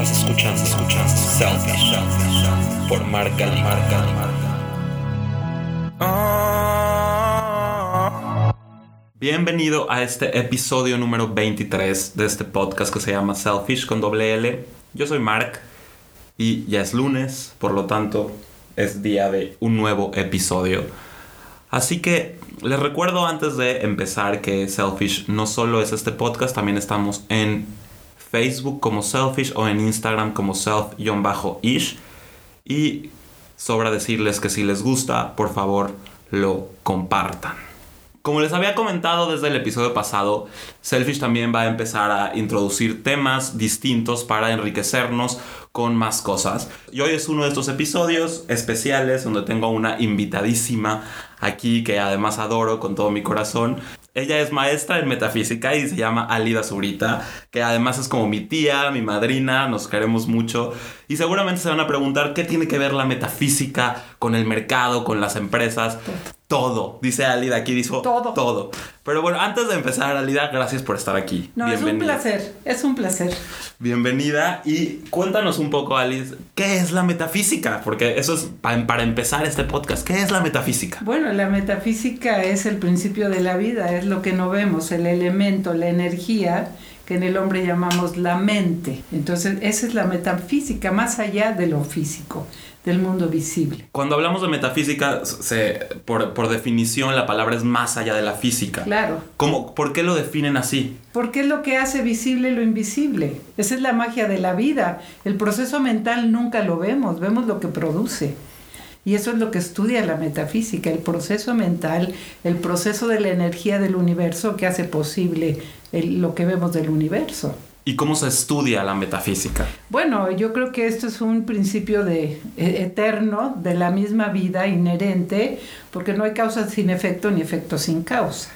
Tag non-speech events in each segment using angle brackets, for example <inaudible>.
Estás escuchando, Selfish por Marca Marca Bienvenido a este episodio número 23 de este podcast que se llama Selfish con doble L. Yo soy Mark y ya es lunes, por lo tanto es día de un nuevo episodio. Así que les recuerdo antes de empezar que Selfish no solo es este podcast, también estamos en Facebook como Selfish o en Instagram como self-ish. Y sobra decirles que si les gusta, por favor, lo compartan. Como les había comentado desde el episodio pasado, Selfish también va a empezar a introducir temas distintos para enriquecernos con más cosas. Y hoy es uno de estos episodios especiales donde tengo una invitadísima aquí que además adoro con todo mi corazón. Ella es maestra en metafísica y se llama Alida Zurita, que además es como mi tía, mi madrina, nos queremos mucho. Y seguramente se van a preguntar qué tiene que ver la metafísica con el mercado, con las empresas todo. Dice Alida aquí, dijo todo. Todo. Pero bueno, antes de empezar, Alida, gracias por estar aquí. No, es un placer, es un placer. Bienvenida y cuéntanos un poco, Alice, ¿qué es la metafísica? Porque eso es para empezar este podcast. ¿Qué es la metafísica? Bueno, la metafísica es el principio de la vida, es lo que no vemos, el elemento, la energía que en el hombre llamamos la mente. Entonces, esa es la metafísica, más allá de lo físico del mundo visible. Cuando hablamos de metafísica, se, por, por, definición la palabra es más allá de la física. Claro. ¿Cómo, ¿Por qué lo definen así? Porque es lo que hace visible lo invisible. Esa es la magia de la vida. El proceso mental nunca lo vemos, vemos lo que produce. Y eso es lo que estudia la metafísica, el proceso mental, el proceso de la energía del universo que hace posible lo que vemos del universo. ¿Y cómo se estudia la metafísica? Bueno, yo creo que esto es un principio de, e, eterno de la misma vida inherente, porque no hay causa sin efecto ni efecto sin causa.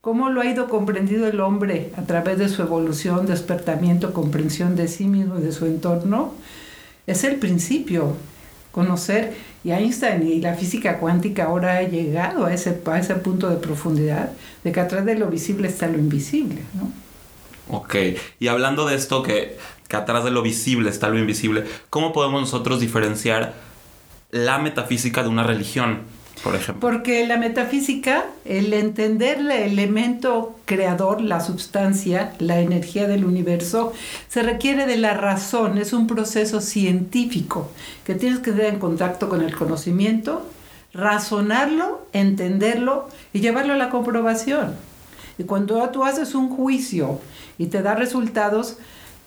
¿Cómo lo ha ido comprendido el hombre a través de su evolución, despertamiento, comprensión de sí mismo y de su entorno? Es el principio, conocer, y Einstein y la física cuántica ahora ha llegado a ese, a ese punto de profundidad, de que atrás de lo visible está lo invisible, ¿no? Ok, y hablando de esto que, que atrás de lo visible está lo invisible, ¿cómo podemos nosotros diferenciar la metafísica de una religión, por ejemplo? Porque la metafísica, el entender el elemento creador, la sustancia, la energía del universo, se requiere de la razón, es un proceso científico que tienes que estar en contacto con el conocimiento, razonarlo, entenderlo y llevarlo a la comprobación. Y cuando tú haces un juicio y te da resultados,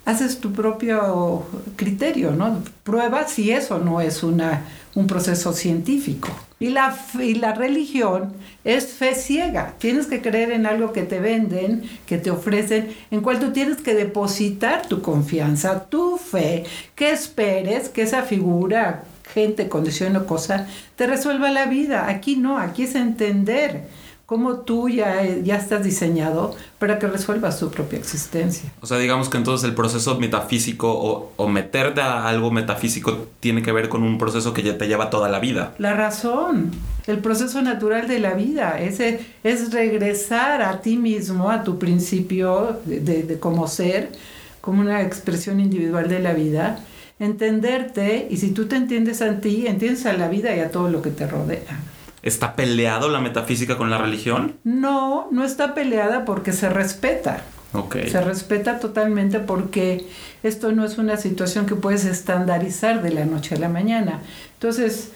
haces tu propio criterio, ¿no? Prueba si eso no es una, un proceso científico. Y la, y la religión es fe ciega. Tienes que creer en algo que te venden, que te ofrecen, en cual tú tienes que depositar tu confianza, tu fe, que esperes que esa figura, gente, condición o cosa, te resuelva la vida. Aquí no, aquí es entender cómo tú ya, ya estás diseñado para que resuelvas tu propia existencia. O sea, digamos que entonces el proceso metafísico o, o, meterte a algo metafísico tiene que ver con un proceso que ya te lleva toda la vida. La razón, el proceso natural de la vida, ese es regresar a ti mismo, a tu principio de, de, de como ser, como una expresión individual de la vida entenderte y si tú te entiendes a ti, entiendes a la vida y a todo lo que te rodea. ¿Está peleado la metafísica con la religión? No, no está peleada porque se respeta. Okay. Se respeta totalmente porque esto no es una situación que puedes estandarizar de la noche a la mañana. Entonces,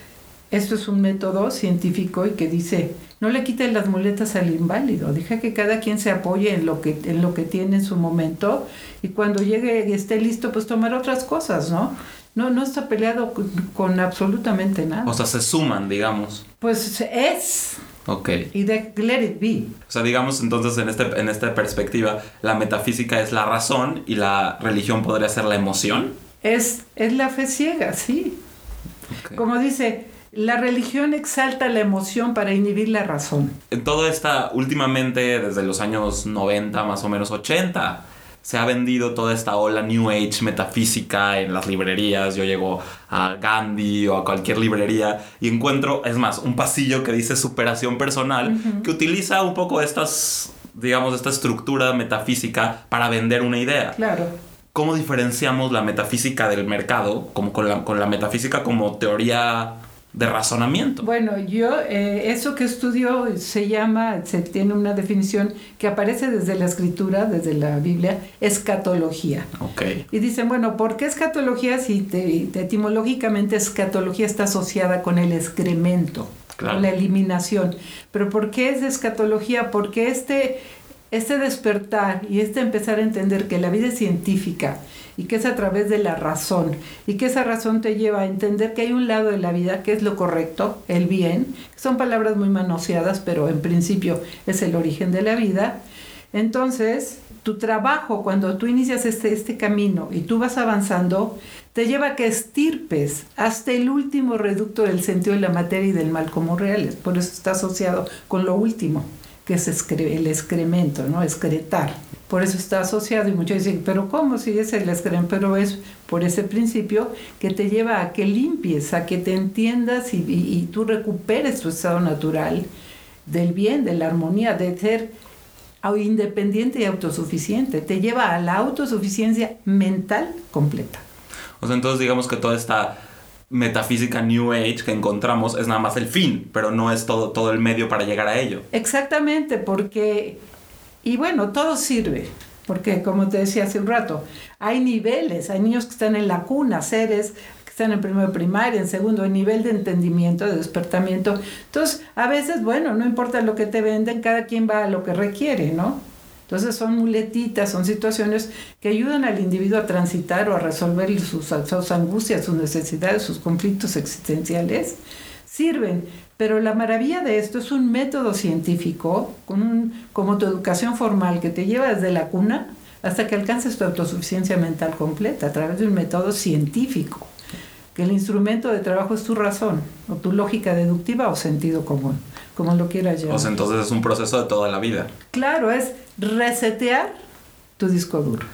esto es un método científico y que dice, no le quites las muletas al inválido, deja que cada quien se apoye en lo que, en lo que tiene en su momento y cuando llegue y esté listo, pues tomar otras cosas, ¿no? No, no está peleado con, absolutamente nada. O sea, se suman, digamos. Pues es. Ok. Y de let it be. O sea, digamos entonces en, este, en esta perspectiva, la metafísica es la razón y la religión podría ser la emoción. Es, es la fe ciega, sí. Okay. Como dice, la religión exalta la emoción para inhibir la razón. En todo esta, últimamente, desde los años 90, más o menos 80, se ha vendido toda esta ola New Age metafísica en las librerías. Yo llego a Gandhi o a cualquier librería y encuentro, es más, un pasillo que dice superación personal, uh -huh. que utiliza un poco estas, digamos, esta estructura metafísica para vender una idea. Claro. ¿cómo diferenciamos la metafísica del mercado como con la, con la metafísica como teoría de razonamiento? Bueno, yo, eh, eso que estudio se llama, se tiene una definición que aparece desde la escritura, desde la Biblia, escatología. Ok. Y dicen, bueno, ¿por qué escatología si te- te- etimológicamente escatología está asociada con el excremento, Claro. con la eliminación? Pero ¿por qué es escatología? Porque este, este despertar y este empezar a entender que la vida es científica y que es a través de la razón y que esa razón te lleva a entender que hay un lado de la vida que es lo correcto, el bien, son palabras muy manoseadas, pero en principio es el origen de la vida. Entonces, tu trabajo, cuando tú inicias este, este camino y tú vas avanzando, te lleva a que estirpes hasta el último reducto del sentido de la materia y del mal como reales. Por eso está asociado con lo último, que es el excremento, ¿no? Excretar. Por eso está asociado y muchos dicen, pero ¿cómo si es el excremento? Pero es por ese principio que te lleva a que limpies, a que te entiendas y, y- tú recuperes tu estado natural del bien, de la armonía, de ser independiente y autosuficiente. Te lleva a la autosuficiencia mental completa. O sea, entonces digamos que toda esta metafísica New Age que encontramos es nada más el fin, pero no es todo, todo el medio para llegar a ello. Exactamente, porque, y bueno, todo sirve, porque como te decía hace un rato, hay niveles, hay niños que están en la cuna, seres que están en primero primaria, en segundo, en nivel de entendimiento, de despertamiento. Entonces, a veces, bueno, no importa lo que te venden, cada quien va a lo que requiere, ¿no? Entonces son muletitas, son situaciones que ayudan al individuo a transitar o a resolver sus, sus angustias, sus necesidades, sus conflictos existenciales. Sirven, pero la maravilla de esto es un método científico, con un, como tu educación formal, que te lleva desde la cuna hasta que alcances tu autosuficiencia mental completa a través de un método científico, que el instrumento de trabajo es tu razón, o tu lógica deductiva o sentido común, como lo quieras llamar. O sea, entonces es un proceso de toda la vida. Claro, es resetear tu disco duro.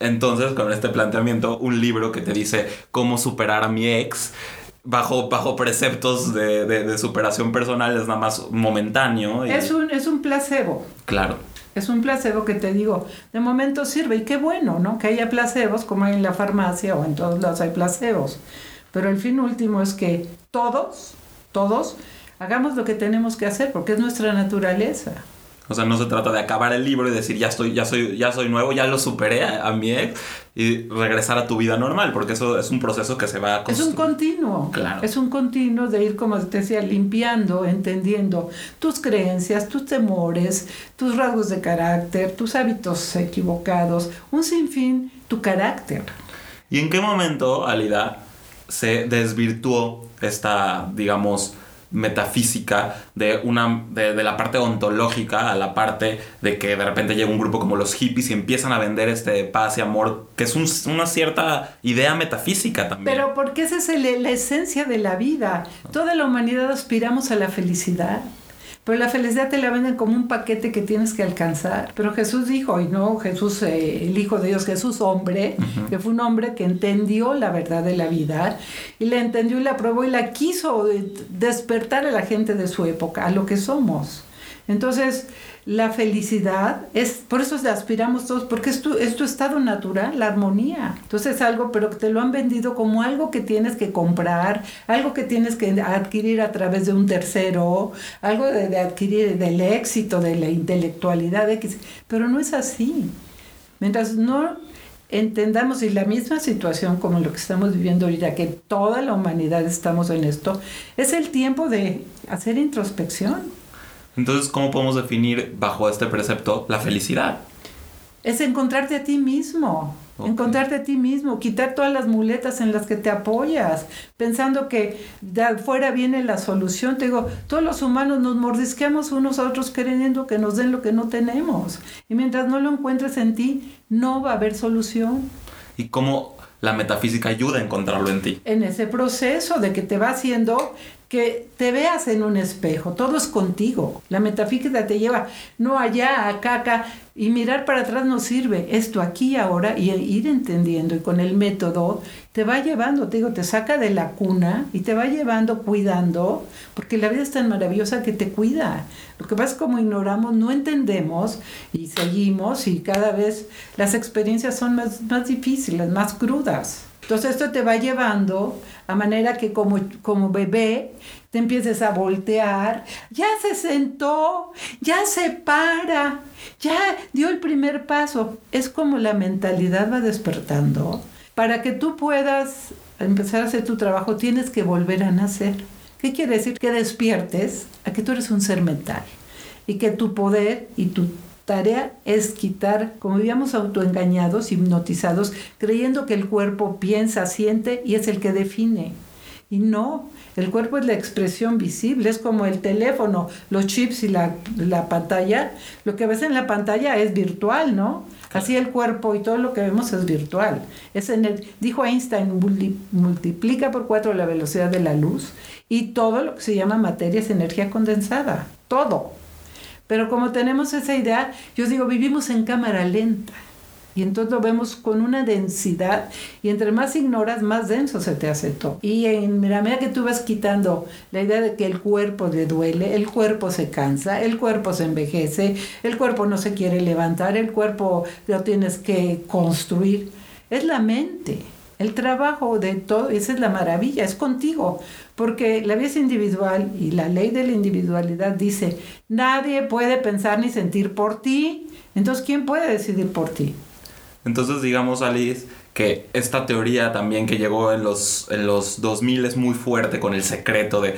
Entonces, con este planteamiento, un libro que te dice cómo superar a mi ex bajo, bajo preceptos de, de- de superación personal es nada más momentáneo. y- Es un, es un placebo. Claro. Es un placebo que te digo, de momento sirve y qué bueno, ¿no? Que haya placebos como hay en la farmacia o en todos lados hay placebos. Pero el fin último es que todos, todos, hagamos lo que tenemos que hacer porque es nuestra naturaleza. O sea, no se trata de acabar el libro y decir ya estoy, ya soy, ya soy nuevo, ya lo superé a, a mi ex y regresar a tu vida normal, porque eso es un proceso que se va a Es un continuo. Claro. Es un continuo de ir, como te decía, limpiando, entendiendo tus creencias, tus temores, tus rasgos de carácter, tus hábitos equivocados, un sinfín, tu carácter. ¿Y en qué momento, Alida, se desvirtuó esta, digamos, metafísica de, una, de, de la parte ontológica a la parte de que de repente llega un grupo como los hippies y empiezan a vender este paz y amor, que es un- una cierta idea metafísica también? Pero porque esa es el- la esencia de la vida. Toda la humanidad aspiramos a la felicidad. Pero la felicidad te la venden como un paquete que tienes que alcanzar. Pero Jesús dijo, y no Jesús, eh, el Hijo de Dios, Jesús hombre, que fue un hombre que entendió la verdad de la vida y la entendió y la probó y la quiso despertar a la gente de su época, a lo que somos. Entonces, la felicidad es, por eso aspiramos todos, porque es tu, es tu estado natural, la armonía. Entonces es algo, pero te lo han vendido como algo que tienes que comprar, algo que tienes que adquirir a través de un tercero, algo de, adquirir del éxito, de la intelectualidad, pero no es así. Mientras no entendamos y la misma situación como lo que estamos viviendo ahorita, que toda la humanidad estamos en esto, es el tiempo de hacer introspección. Entonces, ¿cómo podemos definir bajo este precepto la felicidad? Es encontrarte a ti mismo, Ok. encontrarte a ti mismo, quitar todas las muletas en las que te apoyas, pensando que de afuera viene la solución. Te digo, todos los humanos nos mordisqueamos unos a otros creyendo que nos den lo que no tenemos. Y mientras no lo encuentres en ti, no va a haber solución. ¿Y cómo la metafísica ayuda a encontrarlo en ti? En ese proceso de que te va haciendo que te veas en un espejo, todo es contigo. La metafísica te lleva no allá, acá, acá. Y mirar para atrás no sirve. Esto aquí ahora y ir entendiendo y con el método te va llevando, te digo, te saca de la cuna y te va llevando cuidando, porque la vida es tan maravillosa que te cuida. Lo que pasa es como ignoramos, no entendemos y seguimos y cada vez las experiencias son más, más difíciles, más crudas. Entonces esto te va llevando a manera que como, como bebé te empieces a voltear, ya se sentó, ya se para, ya dio el primer paso. Es como la mentalidad va despertando. Para que tú puedas empezar a hacer tu trabajo tienes que volver a nacer. ¿Qué quiere decir? Que despiertes a que tú eres un ser mental y que tu poder y tu tarea es quitar, como vivíamos autoengañados, hipnotizados, creyendo que el cuerpo piensa, siente y es el que define. Y no, el cuerpo es la expresión visible, es como el teléfono, los chips y la, pantalla. Lo que ves en la pantalla es virtual, ¿no? Así el cuerpo y todo lo que vemos es virtual. Es en el, dijo Einstein, multiplica por cuatro la velocidad de la luz y todo lo que se llama materia es energía condensada. Todo. Pero como tenemos esa idea, yo digo, vivimos en cámara lenta. Y entonces lo vemos con una densidad y entre más ignoras, más denso se te hace todo. Y en la que tú vas quitando la idea de que el cuerpo le duele, el cuerpo se cansa, el cuerpo se envejece, el cuerpo no se quiere levantar, el cuerpo lo tienes que construir, es la mente. El trabajo de todo, esa es la maravilla, es contigo, porque la vida es individual y la ley de la individualidad dice, nadie puede pensar ni sentir por ti, entonces ¿quién puede decidir por ti? Entonces digamos, Alice, que esta teoría también que llegó en los, en los 2000 es muy fuerte con el secreto de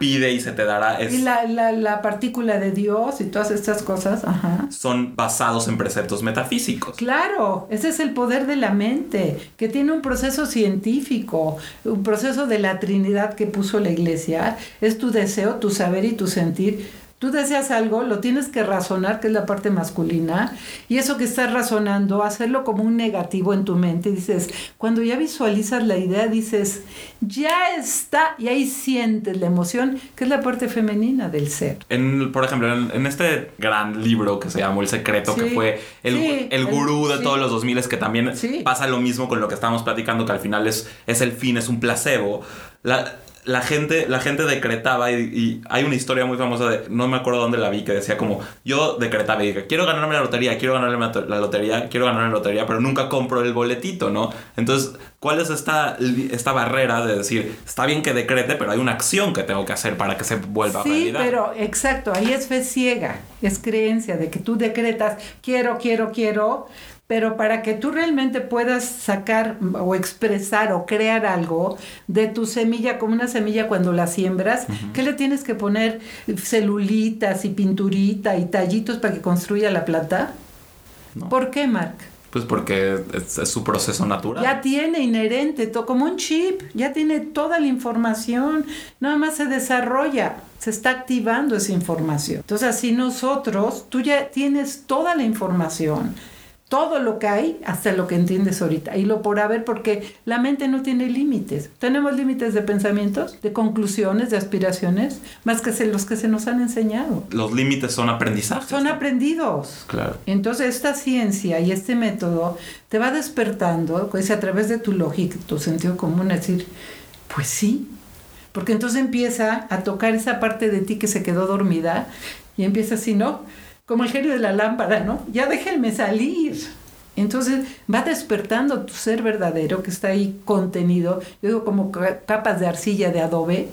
pide y se te dará. y la, la, la, partícula de Dios y todas estas cosas Ajá. son basados en preceptos metafísicos. Claro, ese es el poder de la mente, que tiene un proceso científico, un proceso de la Trinidad que puso la iglesia. Es tu deseo, tu saber y tu sentir Tú deseas algo, lo tienes que razonar, que es la parte masculina, y eso que estás razonando, hacerlo como un negativo en tu mente. Dices, cuando ya visualizas la idea, dices, ya está, y ahí sientes la emoción, que es la parte femenina del ser. En, por ejemplo, en, este gran libro que se llamó El Secreto, que fue el, el gurú de todos los 2000, que también pasa lo mismo con lo que estábamos platicando, que al final es, es el fin, es un placebo. La, la gente, la gente decretaba y, hay una historia muy famosa de, no me acuerdo dónde la vi, que decía como, yo decretaba y dije, quiero ganarme la lotería, quiero ganarme la lotería, quiero ganarme la lotería, pero nunca compro el boletito, ¿no? Entonces, ¿cuál es esta, esta barrera de decir, está bien que decrete, pero hay una acción que tengo que hacer para que se vuelva sí, realidad? Sí, pero exacto, ahí es fe ciega, es creencia de que tú decretas, quiero, quiero, quiero, pero para que tú realmente puedas sacar o expresar o crear algo de tu semilla, como una semilla cuando la siembras, ¿qué le tienes que poner? Celulitas y pinturita y tallitos para que construya la planta. ¿Por qué, Mark? Pues porque es, su proceso natural. Ya tiene inherente, como un chip, ya tiene toda la información, nada más se desarrolla, se está activando esa información. Entonces, así nosotros, tú ya tienes toda la información todo lo que hay hasta lo que entiendes ahorita y lo por haber porque la mente no tiene límites. Tenemos límites de pensamientos, de conclusiones, de aspiraciones, más que los que se nos han enseñado. Los límites son aprendizajes. Son aprendidos. Claro. Entonces esta ciencia y este método te va despertando, pues a través de tu lógica, tu sentido común, decir, pues sí, porque entonces empieza a tocar esa parte de ti que se quedó dormida y empieza así, ¿no? Como el genio de la lámpara, ¿no? Ya déjenme salir. Entonces va despertando tu ser verdadero que está ahí contenido, yo digo como capas de arcilla de adobe.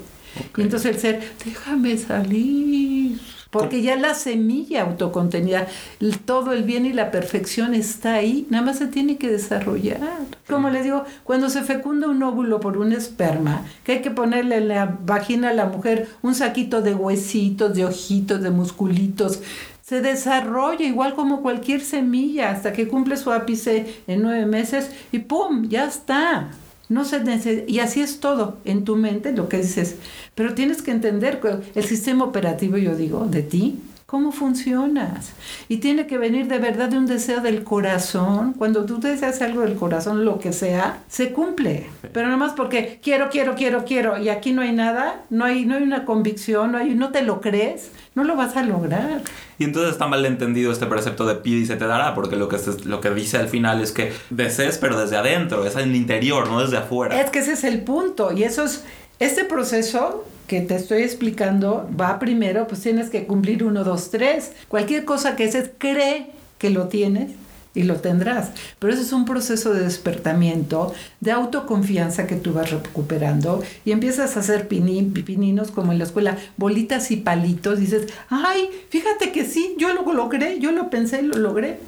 Y entonces el ser, déjame salir. Porque ya la semilla autocontenida, todo el bien y la perfección está ahí, nada más se tiene que desarrollar. Como le digo, cuando se fecunda un óvulo por un esperma, que hay que ponerle en la vagina a la mujer un saquito de huesitos, de ojitos, de musculitos, se desarrolla igual como cualquier semilla hasta que cumple su ápice en nueve meses y ¡pum! Ya está. No se y así es todo en tu mente lo que dices. Pero tienes que entender el sistema operativo, yo digo, de ti, cómo funcionas. Y tiene que venir de verdad de un deseo del corazón. Cuando tú deseas algo del corazón, lo que sea, se cumple. Pero nada más porque quiero, quiero, quiero, quiero, y aquí no hay nada, no hay, no hay una convicción, no, hay, no te lo crees, no lo vas a lograr. Y entonces está mal entendido este precepto de pide y se te dará, porque lo que, lo que dice al final es que desees, pero desde adentro, es en el interior, no desde afuera. Es que ese es el punto, y eso es, este proceso que te estoy explicando va primero, pues tienes que cumplir uno, dos, tres. Cualquier cosa que haces, cree que lo tienes y lo tendrás. Pero ese es un proceso de despertamiento, de autoconfianza que tú vas recuperando y empiezas a hacer pininos como en la escuela, bolitas y palitos. Dices, ay, fíjate que sí, yo lo logré, yo lo pensé y lo logré.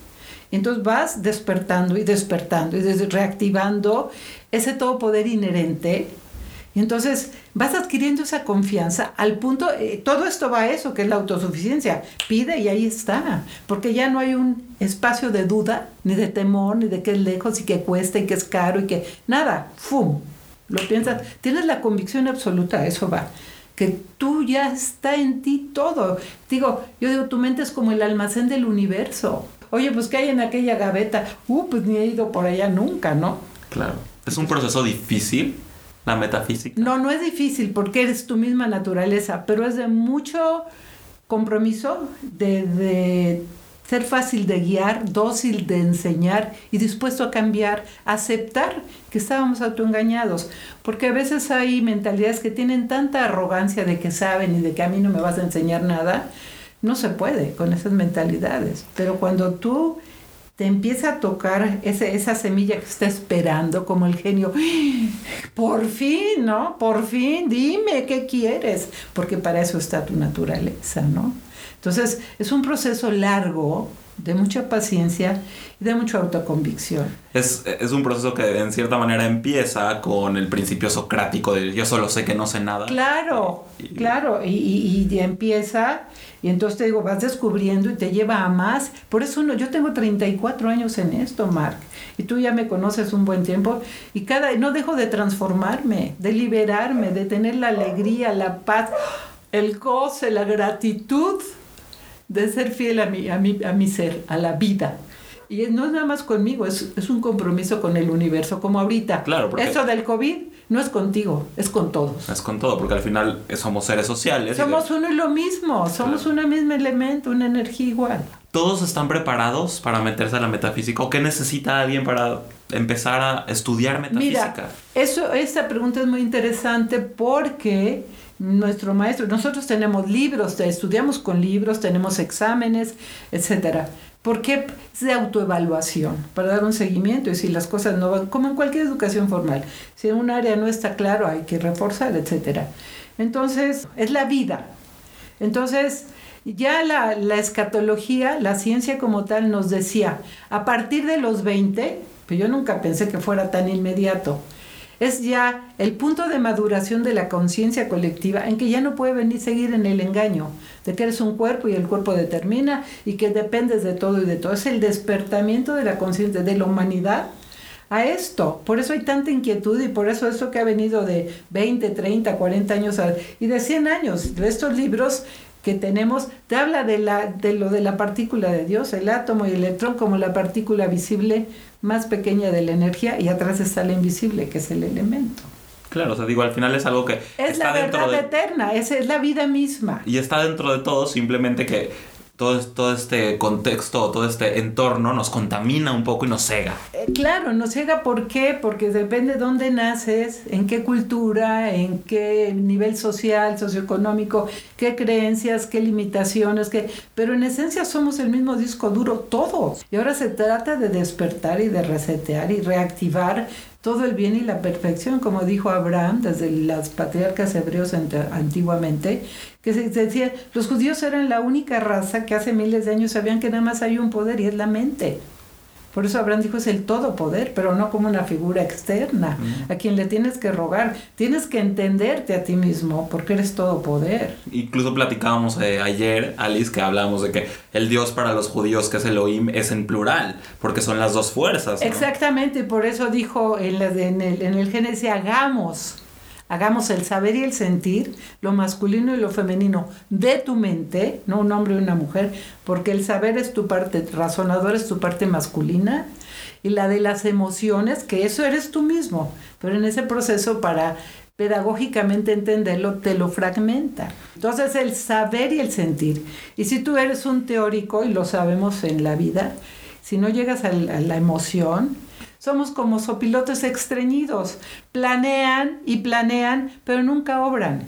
Entonces vas despertando y despertando y reactivando ese todo poder inherente entonces vas adquiriendo esa confianza al punto, eh, todo esto va a eso, que es la autosuficiencia. Pide y ahí está, porque ya no hay un espacio de duda, ni de temor, ni de que es lejos y que cuesta y que es caro y que nada, ¡fum! Lo piensas, tienes la convicción absoluta, eso va que tú ya está en ti todo. Digo, yo digo, tu mente es como el almacén del universo. Oye, pues ¿qué hay en aquella gaveta? Uh, pues ni he ido por allá nunca, ¿no? Claro. Es un proceso difícil la metafísica? No, no es difícil porque eres tu misma naturaleza, pero es de mucho compromiso, de, ser fácil de guiar, dócil de enseñar y dispuesto a cambiar, aceptar que estábamos autoengañados, porque a veces hay mentalidades que tienen tanta arrogancia de que saben y de que a mí no me vas a enseñar nada, no se puede con esas mentalidades, pero cuando tú te empieza a tocar ese, esa semilla que está esperando, como el genio, por fin, ¿no? Por fin, dime qué quieres, porque para eso está tu naturaleza, ¿no? Entonces, es un proceso largo, de mucha paciencia y de mucha autoconvicción. Es, es, un proceso que en cierta manera empieza con el principio socrático de yo solo sé que no sé nada. Claro, claro, y, y, y, empieza y entonces te digo, vas descubriendo y te lleva a más. Por eso uno, yo tengo 34 años en esto, Mark, y tú ya me conoces un buen tiempo, y cada, no dejo de transformarme, de liberarme, de tener la alegría, la paz, el goce, la gratitud de ser fiel a mi, a mi, a mi ser, a la vida. Y no es nada más conmigo, es, es un compromiso con el universo, como ahorita. Claro, porque... Eso del COVID no es contigo, es con todos. Es con todo, porque al final somos seres sociales. Somos uno y lo mismo, somos un mismo elemento, una energía igual. ¿Todos están preparados para meterse a la metafísica? ¿O qué necesita alguien para empezar a estudiar metafísica? Mira, eso, esta pregunta es muy interesante porque nuestro maestro, nosotros tenemos libros, estudiamos con libros, tenemos exámenes, etcétera. ¿Por qué? Es de autoevaluación, para dar un seguimiento y si las cosas no van, como en cualquier educación formal, si en un área no está claro hay que reforzar, etc. Entonces, es la vida. Entonces, ya la, la escatología, la ciencia como tal nos decía, a partir de los 20, pero yo nunca pensé que fuera tan inmediato, es ya el punto de maduración de la conciencia colectiva en que ya no puede venir seguir en el engaño de que eres un cuerpo y el cuerpo determina y que dependes de todo y de todo. Es el despertamiento de la conciencia de la humanidad a esto. Por eso hay tanta inquietud y por eso esto que ha venido de 20, 30, 40 años y de 100 años, de estos libros que tenemos, te habla de, la, de lo de la partícula de Dios, el átomo y el electrón como la partícula visible más pequeña de la energía y atrás está la invisible, que es el elemento. Claro, o sea, digo, al final es algo que... Es la verdad eterna, es, es la vida misma. Y está dentro de todo, simplemente que todo, este contexto, todo este entorno nos contamina un poco y nos cega. Eh, claro, nos cega ¿por qué? Porque depende de dónde naces, en qué cultura, en qué nivel social, socioeconómico, qué creencias, qué limitaciones, qué... pero en esencia somos el mismo disco duro todos. Y ahora se trata de despertar y de resetear y reactivar todo el bien y la perfección, como dijo Abraham desde las patriarcas hebreos antiguamente, que se decía, los judíos eran la única raza que hace miles de años sabían que nada más hay un poder y es la mente. Por eso Abraham dijo es el todopoder, pero no como una figura externa, a quien le tienes que rogar. Tienes que entenderte a ti mismo, porque eres todopoder. Incluso platicábamos eh, ayer, Alice, que hablábamos de que el Dios para los judíos, que es Elohim, es en plural, porque son las dos fuerzas. Exactamente, por eso dijo en, en, el, en el Génesis, hagamos hagamos el saber y el sentir, lo masculino y lo femenino de tu mente, no un hombre y una mujer, porque el saber es tu parte razonadora, es tu parte masculina, y la de las emociones, que eso eres tú mismo, pero en ese proceso para pedagógicamente entenderlo, te lo fragmenta. Entonces el saber y el sentir. Y si tú eres un teórico, y lo sabemos en la vida, si no llegas a la, emoción, somos como sopilotes extrañidos. Planean y planean, pero nunca obran.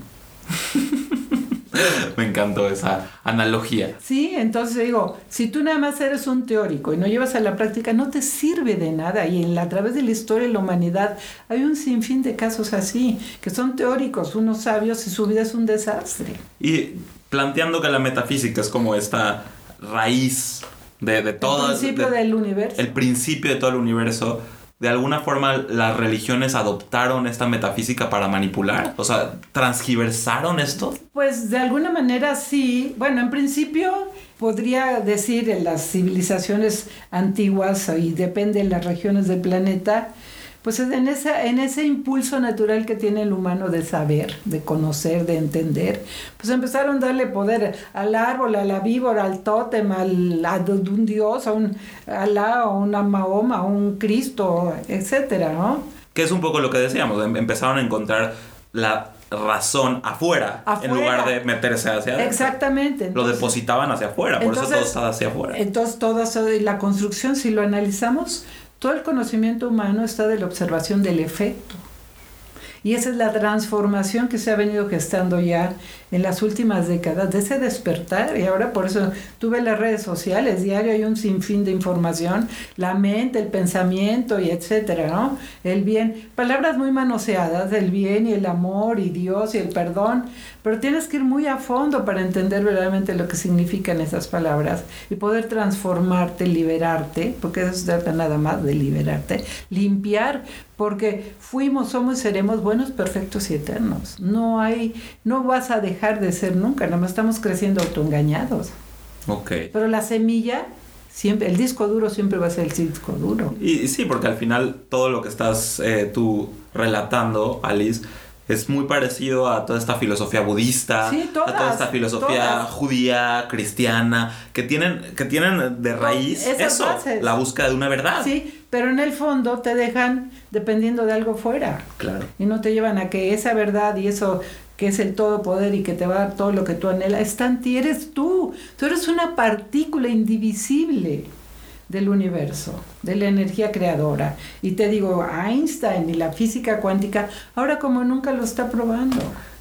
<laughs> Me encantó esa analogía. Sí, entonces digo, si tú nada más eres un teórico y no llevas a la práctica, no te sirve de nada. Y en la, a través de la historia de la humanidad hay un sinfín de casos así, que son teóricos, unos sabios y su vida es un desastre. Y planteando que la metafísica es como esta raíz de, de todo... El principio del universo. El principio de todo el universo de alguna forma las religiones adoptaron esta metafísica para manipular? O sea, ¿transgiversaron esto? Pues de alguna manera sí. Bueno, en principio podría decir en las civilizaciones antiguas, y depende de las regiones del planeta, pues en, esa, en ese impulso natural que tiene el humano de saber, de conocer, de entender, pues empezaron a darle poder al árbol, a la víbora, al tótem, al, a un dios, a un Alá, a una Mahoma, a un Cristo, etcétera, ¿no? Que es un poco lo que decíamos, em, empezaron a encontrar la razón afuera, en lugar de meterse hacia adentro. Exactamente. lo depositaban hacia afuera, por eso todo estaba hacia afuera. Entonces, todo la construcción, si lo analizamos, todo el conocimiento humano está de la observación del efecto. Y esa es la transformación que se ha venido gestando ya en las últimas décadas, de ese despertar. Y ahora por eso tuve las redes sociales, diario hay un sinfín de información, la mente, el pensamiento y etcétera, ¿no? El bien, palabras muy manoseadas, el bien y el amor y Dios y el perdón, pero tienes que ir muy a fondo para entender verdaderamente lo que significan esas palabras y poder transformarte, liberarte, porque eso se trata nada más de liberarte, limpiar, porque fuimos, somos y seremos buenos, perfectos y eternos. No hay, no vas a dejar de ser nunca, nada más estamos creciendo autoengañados. Ok. Pero la semilla siempre, el disco duro siempre va a ser el disco duro. Y, sí, porque al final todo lo que estás eh, tú relatando, Alice, es muy parecido a toda esta filosofía budista, a toda esta filosofía judía, cristiana, que tienen, que tienen de raíz eso, la búsqueda de una verdad. Sí, pero en el fondo te dejan dependiendo de algo fuera. Claro. Y no te llevan a que esa verdad y eso que es el todo poder y que te va a dar todo lo que tú anhelas, en ti, eres tú. Tú eres una partícula indivisible del universo, de la energía creadora. Y te digo, Einstein y la física cuántica, ahora como nunca lo está probando.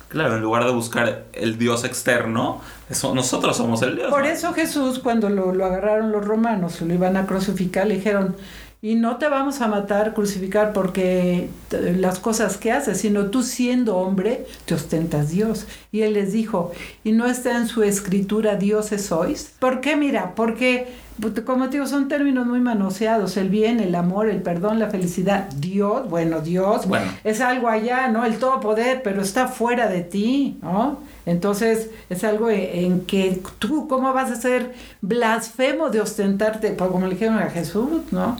Claro, en lugar de buscar el Dios externo, eso, nosotros somos el Dios. Por eso Jesús, cuando lo, lo agarraron los romanos, lo iban a crucificar, le dijeron, y no te vamos a matar, crucificar porque las cosas que haces, sino tú siendo hombre te ostentas Dios. Y él les dijo, ¿y no está en su escritura dioses sois? ¿Por qué? Mira, porque, pues, como te digo, son términos muy manoseados, el bien, el amor, el perdón, la felicidad. Dios, bueno, Dios bueno. es algo allá, ¿no? El todo poder, pero está fuera de ti, ¿no? Entonces es algo en que tú, ¿cómo vas a ser blasfemo de ostentarte? Como le dijeron a Jesús, ¿no?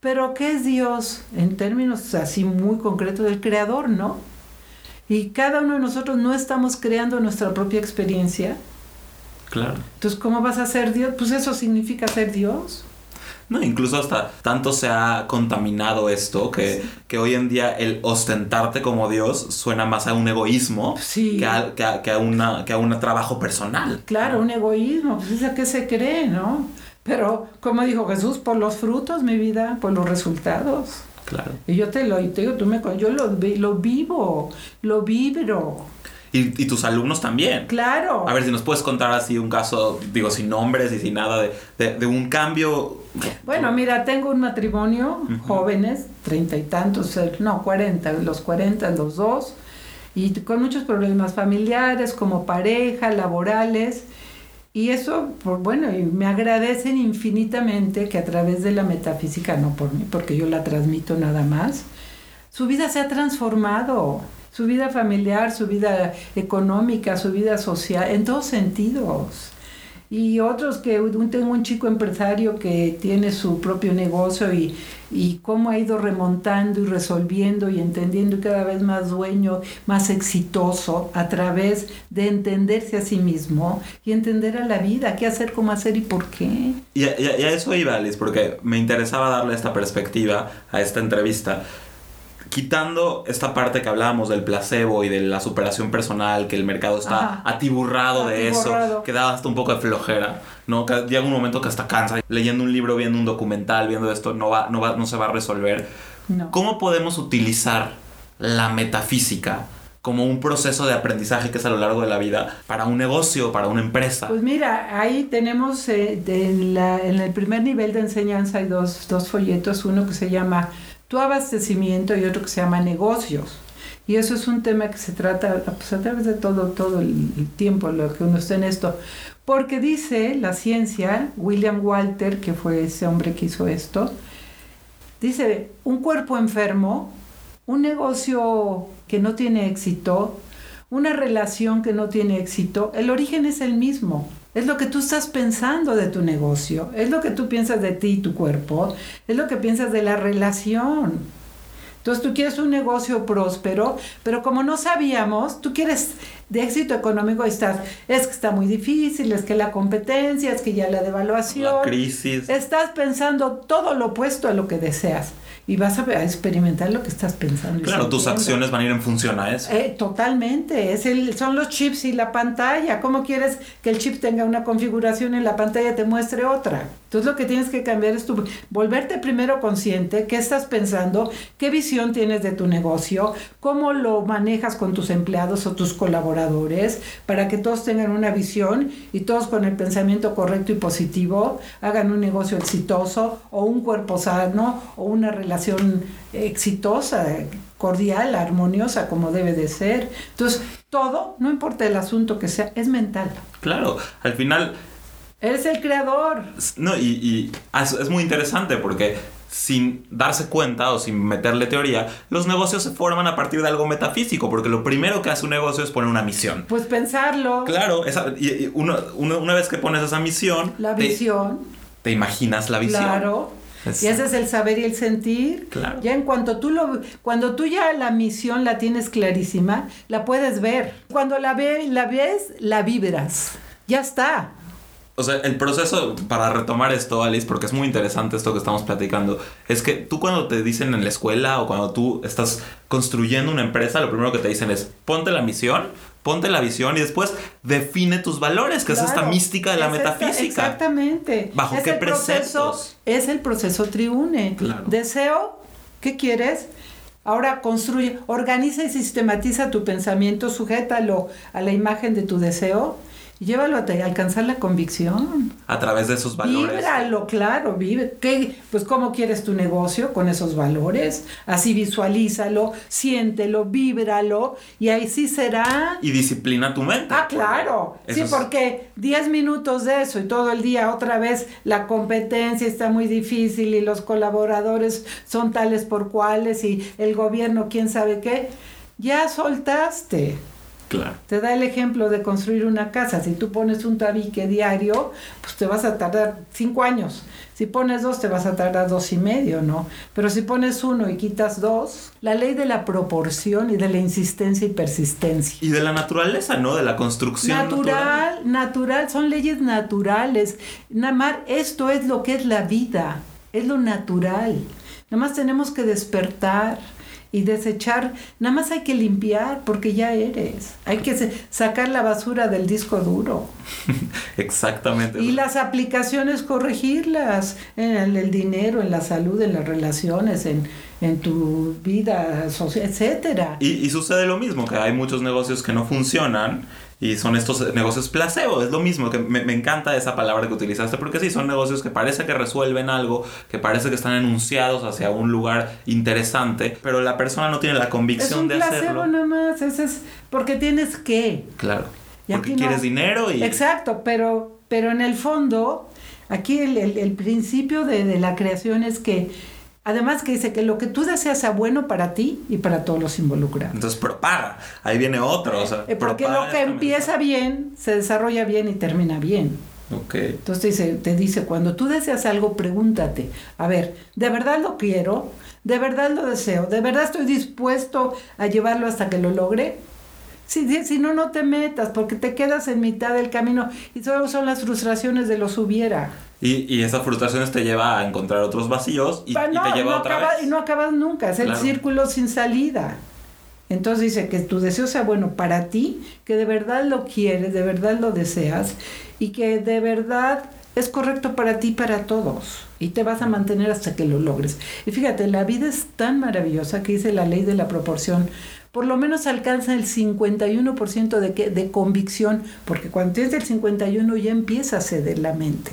Pero ¿qué es Dios? En términos así muy concretos, el creador, ¿no? Y cada uno de nosotros no estamos creando nuestra propia experiencia. Claro. Entonces, ¿cómo vas a ser Dios? Pues eso significa ser Dios. No, incluso hasta tanto se ha contaminado esto que, que hoy en día el ostentarte como Dios suena más a un egoísmo que, a, que, a, una, que a un trabajo personal. Claro, un egoísmo, pues es a qué se cree, ¿no? Pero, como dijo Jesús, por los frutos, mi vida, por los resultados. Claro. Y yo te lo te digo, tú me, yo lo, lo vivo, lo vibro. Y, tus alumnos también. Claro. A ver si nos puedes contar así un caso, digo, sin nombres y sin nada, de, de, un cambio. Bueno, mira, tengo un matrimonio, jóvenes, treinta y tantos, no, cuarenta, los cuarenta, los dos, y con muchos problemas familiares, como pareja, laborales. Y eso, por, bueno, y me agradecen infinitamente que a través de la metafísica, no por mí, porque yo la transmito nada más, su vida se ha transformado, su vida familiar, su vida económica, su vida social, en todos sentidos. y otros que tengo un chico empresario que tiene su propio negocio y, y cómo ha ido remontando y resolviendo y entendiendo cada vez más dueño, más exitoso a través de entenderse a sí mismo y entender a la vida, qué hacer, cómo hacer y por qué. Y a, y eso iba, Alice, porque me interesaba darle esta perspectiva a esta entrevista quitando esta parte que hablábamos del placebo y de la superación personal, que el mercado está atiburrado de eso, que da hasta un poco de flojera, ¿no? Que llega un momento que hasta cansa. Leyendo un libro, viendo un documental, viendo esto, no, va, no, va, no se va a resolver. ¿Cómo podemos utilizar la metafísica? como un proceso de aprendizaje que es a lo largo de la vida para un negocio, para una empresa. Pues mira, ahí tenemos eh, en, en, el primer nivel de enseñanza hay dos, dos folletos, uno que se llama tu abastecimiento y otro que se llama negocios. Y eso es un tema que se trata pues, a través de todo, todo el, tiempo, lo que uno está en esto. Porque dice la ciencia, William Walter, que fue ese hombre que hizo esto, dice, un cuerpo enfermo, un negocio que no tiene éxito, una relación que no tiene éxito, el origen es el mismo. Es lo que tú estás pensando de tu negocio, es lo que tú piensas de ti y tu cuerpo, es lo que piensas de la relación. Entonces tú quieres un negocio próspero, pero como no sabíamos, tú quieres de éxito económico, estás, es que está muy difícil, es que la competencia, es que ya la devaluación. La crisis. Estás pensando todo lo opuesto a lo que deseas y vas a, experimentar lo que estás pensando. Claro, tus acciones van a ir en función a eso. Eh, totalmente, es el, son los chips y la pantalla. ¿Cómo quieres que el chip tenga una configuración y la pantalla te muestre otra? Entonces lo que tienes que cambiar es tu, volverte primero consciente, qué estás pensando, qué visión tienes de tu negocio, cómo lo manejas con tus empleados o tus colaboradores, para que todos tengan una visión y todos con el pensamiento correcto y positivo hagan un negocio exitoso o un cuerpo sano o una relación exitosa, cordial, armoniosa como debe de ser. Entonces, todo, no importa el asunto que sea, es mental. Claro, al final... Eres el creador. No, y, es, muy interesante porque sin darse cuenta o sin meterle teoría, los negocios se forman a partir de algo metafísico, porque lo primero que hace un negocio es poner una misión. Pues pensarlo. Claro, y, una vez que pones esa misión... La visión. Te, imaginas la visión. Claro. Y ese es el saber y el sentir. Claro. Ya en cuanto tú lo, cuando tú ya la misión la tienes clarísima, la puedes ver. Cuando la, ve, la ves, la vibras. Ya está. O sea, el proceso para retomar esto, Alice, porque es muy interesante esto que estamos platicando, es que tú cuando te dicen en la escuela o cuando tú estás construyendo una empresa, lo primero que te dicen es ponte la misión, ponte la visión y después define tus valores, que es esta mística de la metafísica. exactamente. ¿Bajo qué preceptos? es el proceso triune. Deseo, ¿qué quieres? Ahora construye, organiza y sistematiza tu pensamiento, sujétalo a la imagen de tu deseo llévalo a alcanzar la convicción. A través de esos valores. Víbralo, claro, vive. ¿Qué, pues cómo quieres tu negocio con esos valores. Así visualízalo, siéntelo, víbralo y ahí sí será. Y disciplina tu mente. Ah, claro. Sí, porque 10 minutos de eso y todo el día otra vez la competencia está muy difícil y los colaboradores son tales por cuales y el gobierno quién sabe qué. Ya soltaste. Te da el ejemplo de construir una casa. Si tú pones un tabique diario, pues te vas a tardar cinco años. Si pones dos, te vas a tardar dos y medio, ¿no? Pero si pones uno y quitas dos, la ley de la proporción y de la insistencia y persistencia. Y de la naturaleza, ¿no? De la construcción. Natural, natural, natural son leyes naturales. Namar, esto es lo que es la vida, es lo natural. Nada más tenemos que despertar y desechar, nada más hay que limpiar porque ya eres. Hay que sacar la basura del disco duro. <laughs> Exactamente. Y las aplicaciones corregirlas en el, dinero, en la salud, en las relaciones, en, en tu vida social, etcétera. Y, y sucede lo mismo, que hay muchos negocios que no funcionan y son estos negocios placebo, es lo mismo, que me, encanta esa palabra que utilizaste, porque sí, son negocios que parece que resuelven algo, que parece que están enunciados hacia un lugar interesante, pero la persona no tiene la convicción de hacerlo. Es placebo nada más, es porque tienes que. Claro, porque quieres dinero y... Exacto, pero, pero en el fondo, aquí el, principio de, de la creación es que Además que dice que lo que tú deseas sea bueno para ti y para todos los involucrados. Entonces propaga, ahí viene otro. O sea, eh, porque lo que empieza bien, se desarrolla bien y termina bien. Ok. Entonces te dice, te dice, cuando tú deseas algo, pregúntate, a ver, ¿de verdad lo quiero? ¿De verdad lo deseo? ¿De verdad estoy dispuesto a llevarlo hasta que lo logre? Si, si- si no, no te metas, porque te quedas en mitad del camino y solo son las frustraciones de los hubiera. Y, y esas frustraciones te lleva a encontrar otros vacíos y, te lleva no otra acaba- vez. Y no acabas nunca, es el Claro. círculo sin salida. Entonces dice que tu deseo sea bueno para ti, que de verdad lo quieres, de verdad lo deseas y que de verdad es correcto para ti y para todos. Y te vas a mantener hasta que lo logres. Y fíjate, la vida es tan maravillosa que dice la ley de la proporción. Por lo menos alcanza el 51% de, que, de convicción, porque cuando tienes el 51 ya empieza a ceder la mente.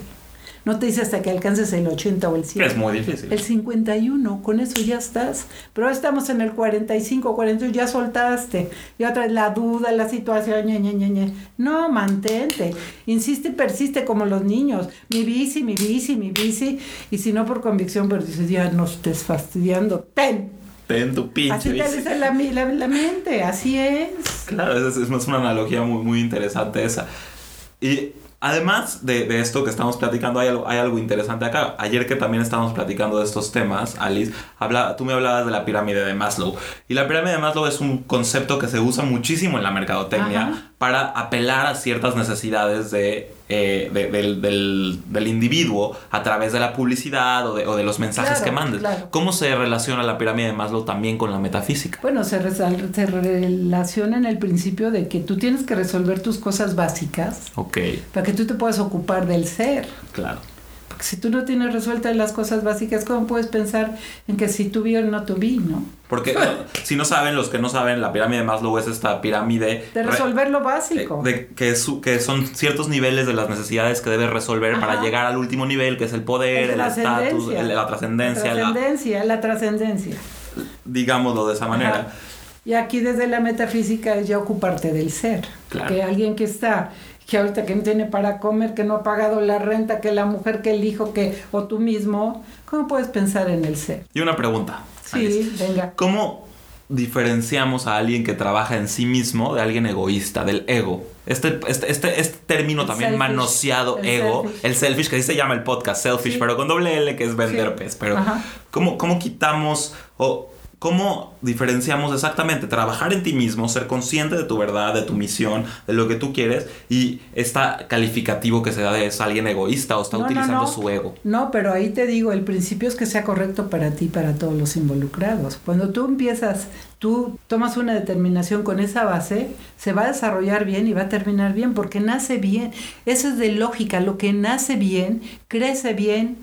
No te dice hasta que alcances el 80 o el 100. Es muy difícil. El 51, con eso ya estás. Pero estamos en el 45, 48, ya soltaste. Y otra vez la duda, la situación, ña, ña, ña, ña. No, mantente. Insiste y persiste como los niños. Mi bici, mi bici, mi bici. Y si no por convicción, pero dices, ya no estés fastidiando. ¡Ten! Ten tu pinche Así te dice la, la, la mente, así es. Claro, es, es- es una analogía muy, muy interesante esa. Y además de, de esto que estamos platicando, hay algo, hay algo interesante acá. Ayer que también estábamos platicando de estos temas, Alice, habla, tú me hablabas de la pirámide de Maslow. Y la pirámide de Maslow es un concepto que se usa muchísimo en la mercadotecnia Ajá. para apelar a ciertas necesidades de, eh, de- del, del- del individuo a través de la publicidad o de, o de los mensajes Claro, que mandes. claro. ¿Cómo se relaciona la pirámide de Maslow también con la metafísica? Bueno, se, se relaciona en el principio de que tú tienes que resolver tus cosas básicas para que tú te puedas ocupar del ser. claro. Porque si tú no tienes resueltas las cosas básicas, ¿cómo puedes pensar en que si tú vi o no vi, no? Porque no, <laughs> si no saben, los que no saben, la pirámide de Maslow es esta pirámide De re- resolver lo eh, básico. de- que, su- que son ciertos niveles de las necesidades que debes resolver para Ajá. llegar al último nivel, que es el poder, el Es estatus, la trascendencia, La la- trascendencia, la trascendencia. digámoslo de esa manera. Ajá. Y aquí desde la metafísica es ya ocuparte del ser. Claro. Que alguien que está, que ahorita que no tiene para comer, que no ha pagado la renta, que la mujer, que el hijo, que, o tú mismo, ¿cómo puedes pensar en el ser? Y una pregunta. Alice. Sí, venga. ¿Cómo diferenciamos a alguien que trabaja en sí mismo de alguien egoísta, del ego? Este, este, este, este término El también selfish. manoseado, El ego, selfish. el selfish, que así se llama el podcast, selfish, Sí. pero con doble L, que es vender, Sí. pues. Pero, Ajá. ¿cómo, ¿cómo quitamos o cómo diferenciamos exactamente trabajar en ti mismo, ser consciente de tu verdad, de tu misión, de lo que tú quieres y está calificativo que se da de es alguien egoísta o está No, utilizando no. su ego? No, pero ahí te digo, el principio es que sea correcto para ti y para todos los involucrados. Cuando tú empiezas, tú tomas una determinación con esa base, se va a desarrollar bien y va a terminar bien, porque nace bien. Eso es de lógica, lo que nace bien, crece bien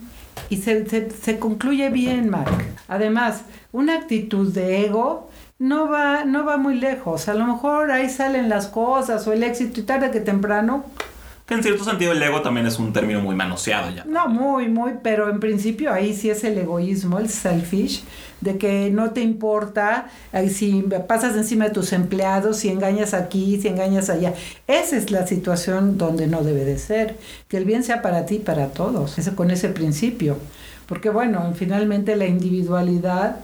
y se, se, se concluye bien, Mark. Además, una actitud de ego no va, no va muy lejos. A lo mejor ahí salen las cosas o el éxito y tarde que temprano Que en cierto sentido el ego también es un término muy manoseado ya. no, muy, muy, pero en principio ahí sí es el egoísmo, el selfish, de que no te importa si pasas encima de tus empleados, si engañas aquí, si engañas allá. Esa es la situación donde no debe de ser, que el bien sea para ti y para todos, ese, con ese principio. Porque bueno, finalmente la individualidad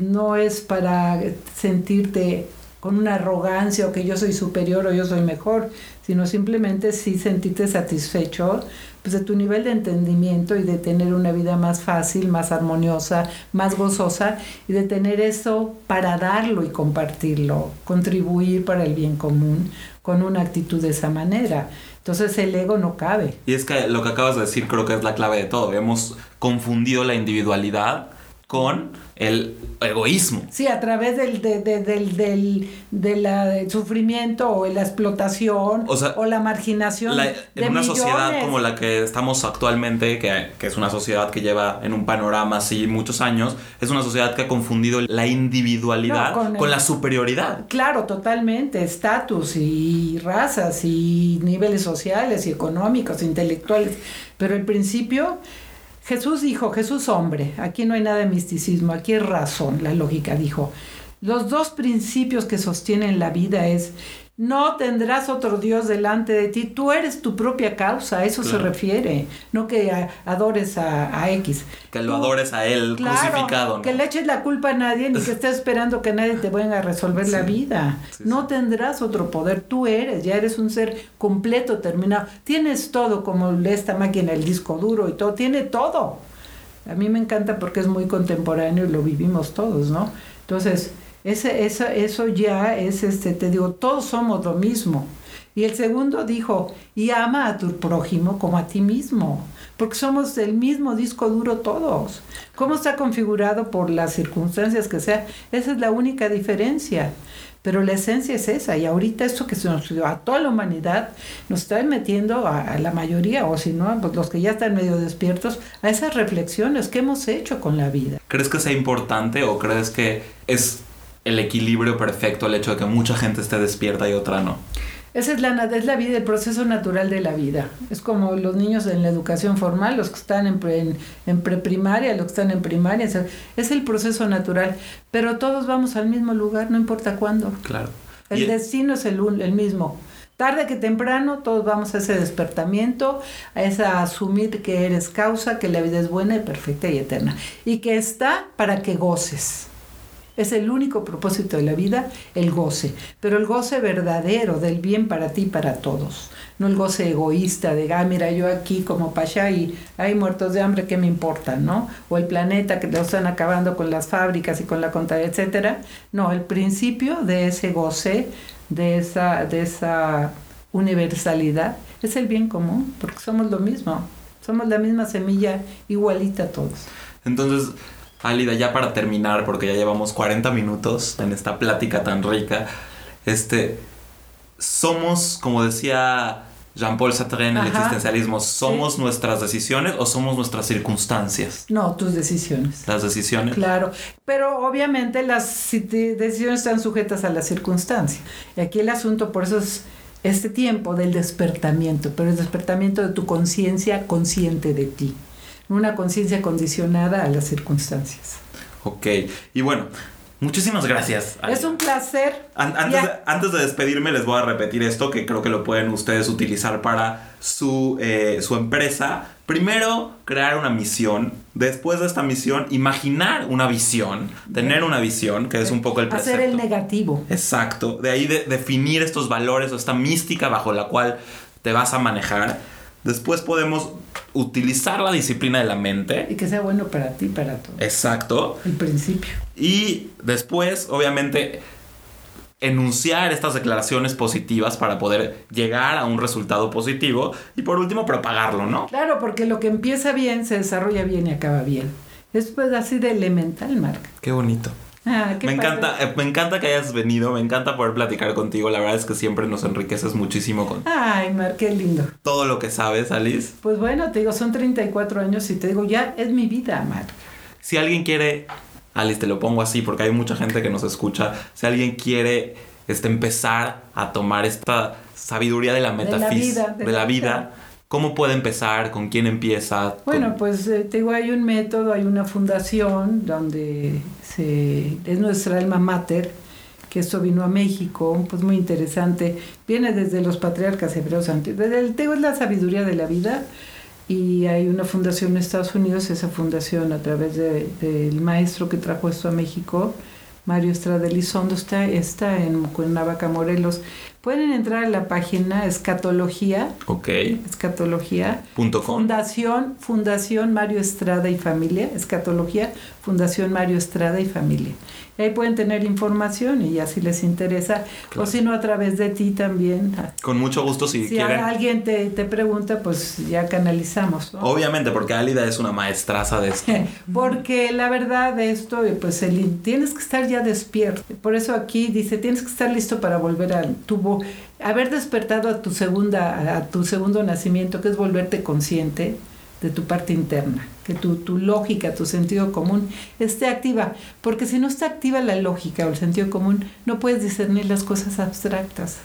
no es para sentirte con una arrogancia o que yo soy superior o yo soy mejor, sino simplemente sí sentirte satisfecho pues, de tu nivel de entendimiento y de tener una vida más fácil, más armoniosa, más gozosa y de tener eso para darlo y compartirlo, contribuir para el bien común con una actitud de esa manera. Entonces el ego no cabe. Y es que lo que acabas de decir creo que es la clave de todo. Hemos confundido la individualidad con el egoísmo. Sí, a través del, de- de- del, del, de la- del sufrimiento o la explotación O sea, la marginación La- de en una sociedad como la que estamos actualmente, que, que es una sociedad que lleva en un panorama así muchos años, es una sociedad que ha confundido la individualidad No, con, con el- la superioridad. Claro, totalmente, estatus y razas y niveles sociales y económicos, intelectuales, pero el principio, Jesús dijo, Jesús hombre, aquí no hay nada de misticismo, aquí es razón, la lógica dijo. Los dos principios que sostienen la vida es No tendrás otro Dios delante de ti. Tú eres tu propia causa, a eso se refiere. No que adores a, X. Que lo adores a Él crucificado. ¿no? Que le eches la culpa a nadie ni que estés esperando que nadie te venga a resolver la vida. no tendrás otro poder. Tú eres, ya eres un ser completo, terminado. Tienes todo, como esta máquina, el disco duro y todo. Tiene todo. A mí me encanta porque es muy contemporáneo y lo vivimos todos, ¿no? Entonces, ese, eso, eso ya es, este, te digo, todos somos lo mismo. Y el segundo dijo, y ama a tu prójimo como a ti mismo, porque somos del mismo disco duro todos. ¿Cómo está configurado por las circunstancias que sea? Esa es la única diferencia. Pero la esencia es esa, y ahorita esto que se nos dio a toda la humanidad nos está metiendo a, la mayoría, o si no, pues los que ya están medio despiertos, a esas reflexiones que hemos hecho con la vida. ¿Crees que sea importante o crees que es el equilibrio perfecto el hecho de que mucha gente esté despierta y otra no? Esa es la, es la vida, el proceso natural de la vida. Es como los niños en la educación formal, los que están en, en, en preprimaria, los que están en primaria. Es el proceso natural. Pero todos vamos al mismo lugar, no importa cuándo. Claro. El destino es el, el mismo. Tarde que temprano todos vamos a ese despertamiento, a esa asumir que eres causa, que la vida es buena y perfecta y eterna. Y que está para que goces. Es el único propósito de la vida, el goce, pero el goce verdadero del bien para ti y para todos. No el goce egoísta de, ah, mira, yo aquí como pasha y hay muertos de hambre, ¿qué me importa? ¿No? O el planeta que lo están acabando con las fábricas y con la contabilidad, etcétera. No, el principio de ese goce, de esa, de esa universalidad, es el bien común, porque somos lo mismo. Somos la misma semilla igualita todos. Entonces, Alida, ya para terminar, porque ya llevamos 40 minutos en esta plática tan rica, este, somos, como decía Jean-Paul Sartre en el existencialismo, ¿somos nuestras decisiones o somos nuestras circunstancias? No, tus decisiones. Las decisiones. Claro, pero obviamente las decisiones están sujetas a las circunstancias. Y aquí el asunto, por eso es este tiempo del despertamiento, pero el despertamiento de tu conciencia consciente de ti una conciencia condicionada a las circunstancias. Ok, y bueno, muchísimas gracias. Es un placer. antes, de, despedirme les voy a repetir esto que creo que lo pueden ustedes utilizar para su, eh, su empresa. Primero, crear una misión. Después de esta misión, imaginar una visión. Tener una visión, que es un poco el precepto. Hacer el negativo. Exacto. De ahí definir estos valores o esta mística bajo la cual te vas a manejar. Después podemos utilizar la disciplina de la mente. Y que sea bueno para ti, para todo. Exacto. El principio. Y después, obviamente, enunciar estas declaraciones positivas para poder llegar a un resultado positivo. Y por último, propagarlo, ¿no? Claro, porque lo que empieza bien se desarrolla bien y acaba bien. Es pues así de elemental, Mark. Qué bonito. Ah, me encanta, eh, me encanta que hayas venido, me encanta poder platicar contigo. La verdad es que siempre nos enriqueces muchísimo con. Ay, Mar, qué lindo. Todo lo que sabes, Alice. Pues bueno, te digo, son 34 años y te digo, ya es mi vida, Mar. Si alguien quiere, Alice, te lo pongo así porque hay mucha gente que nos escucha. Si alguien quiere este, empezar a tomar esta sabiduría de la metafísica, de la vida ¿Cómo puede empezar? ¿Con quién empieza? Bueno, pues eh, te digo, hay un método, hay una fundación donde se, es nuestra alma mater, que esto vino a México, pues muy interesante. Viene desde los patriarcas hebreos antiguos. El Teo es la sabiduría de la vida y hay una fundación en Estados Unidos, esa fundación a través del maestro que trajo esto a México, Mario Estrada Elizondo, está, está en Cuernavaca, Morelos. Pueden entrar a la página Escatología. Ok. Escatología. Punto Fundación, Fundación Mario Estrada y Familia. Escatología, Fundación Mario Estrada y Familia ahí pueden tener información y ya si les interesa, o si no a través de ti también. Con mucho gusto si, si alguien te, te, pregunta, pues ya canalizamos. Obviamente, porque Alida es una maestraza de esto. <laughs> porque la verdad de esto, pues el, tienes que estar ya despierto. Por eso aquí dice, tienes que estar listo para volver a tu haber despertado a tu segunda a tu segundo nacimiento, que es volverte consciente de tu parte interna, que tu, tu, lógica, tu sentido común esté activa, porque si no está activa la lógica o el sentido común, no puedes discernir las cosas abstractas.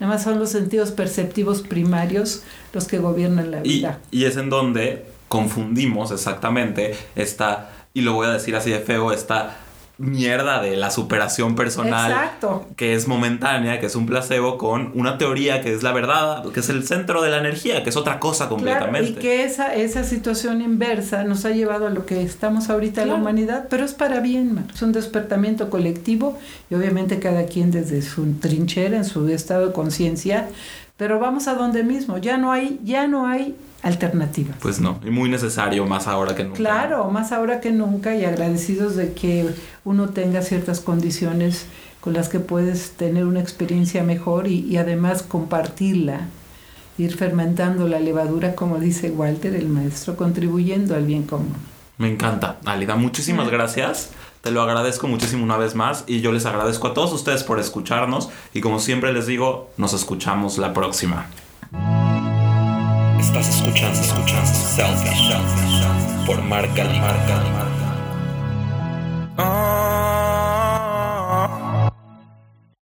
Nada más son los sentidos perceptivos primarios los que gobiernan la vida. Y, es en donde confundimos exactamente esta, y lo voy a decir así de feo, esta mierda de la superación personal Exacto. que es momentánea, que es un placebo, con una teoría que es la verdad, que es el centro de la energía, que es otra cosa Claro, completamente. y que esa, esa situación inversa nos ha llevado a lo que estamos ahorita en la humanidad, pero es para bien, es un despertamiento colectivo y obviamente cada quien desde su trinchera, en su estado de conciencia, pero vamos a donde mismo, ya no hay, ya no hay alternativas. Pues no, y muy necesario más ahora que nunca. Claro, más ahora que nunca y agradecidos de que uno tenga ciertas condiciones con las que puedes tener una experiencia mejor y, y además compartirla, ir fermentando la levadura, como dice Walter, el maestro, contribuyendo al bien común. Me encanta. Alida, muchísimas gracias. Te lo agradezco muchísimo una vez más y yo les agradezco a todos ustedes por escucharnos y como siempre les digo, nos escuchamos la próxima. Estás escuchando, escuchando Selfish por marca, marca, marca. Oh.